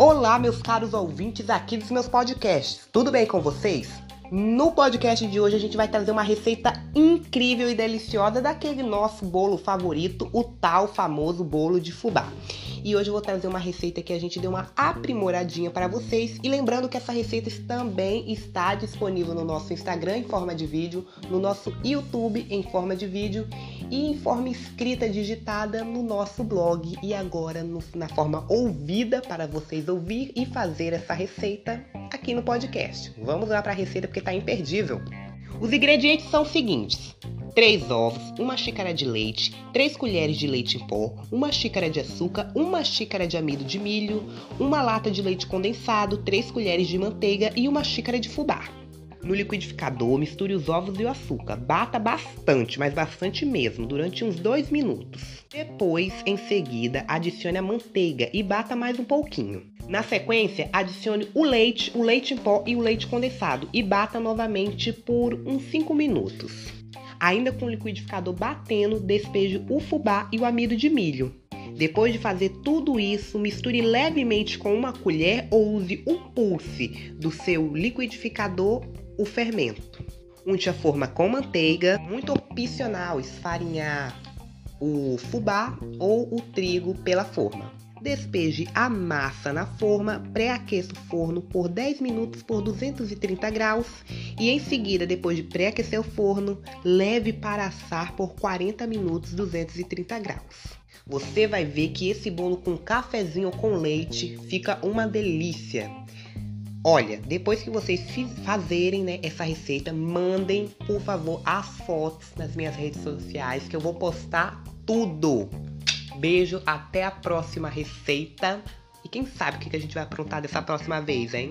Olá, meus caros ouvintes aqui dos meus podcasts. Tudo bem com vocês? No podcast de hoje a gente vai trazer uma receita incrível e deliciosa daquele nosso bolo favorito, o tal famoso bolo de fubá. E hoje eu vou trazer uma receita que a gente deu uma aprimoradinha para vocês. E lembrando que essa receita também está disponível no nosso Instagram em forma de vídeo, no nosso YouTube em forma de vídeo e em forma escrita digitada no nosso blog e agora no, na forma ouvida para vocês ouvir e fazer essa receita aqui no podcast. Vamos lá para a receita porque está imperdível. Os ingredientes são os seguintes: 3 ovos, uma xícara de leite, 3 colheres de leite em pó, uma xícara de açúcar, uma xícara de amido de milho, uma lata de leite condensado, 3 colheres de manteiga e uma xícara de fubá. No liquidificador, misture os ovos e o açúcar. Bata bastante, mas bastante mesmo, durante uns 2 minutos. Depois, em seguida, adicione a manteiga e bata mais um pouquinho. Na sequência, adicione o leite, o leite em pó e o leite condensado e bata novamente por uns 5 minutos. Ainda com o liquidificador batendo, despeje o fubá e o amido de milho. Depois de fazer tudo isso, misture levemente com uma colher ou use o pulse do seu liquidificador o fermento. Unte a forma com manteiga, muito opcional esfarinhar o fubá ou o trigo pela forma. Despeje a massa na forma, pré-aqueça o forno por 10 minutos por 230 graus e em seguida, depois de pré-aquecer o forno, leve para assar por 40 minutos 230 graus. Você vai ver que esse bolo com cafezinho com leite fica uma delícia. Olha, depois que vocês fazerem né, essa receita, mandem, por favor, as fotos nas minhas redes sociais que eu vou postar tudo. Beijo, até a próxima receita. E quem sabe o que a gente vai aprontar dessa próxima vez, hein?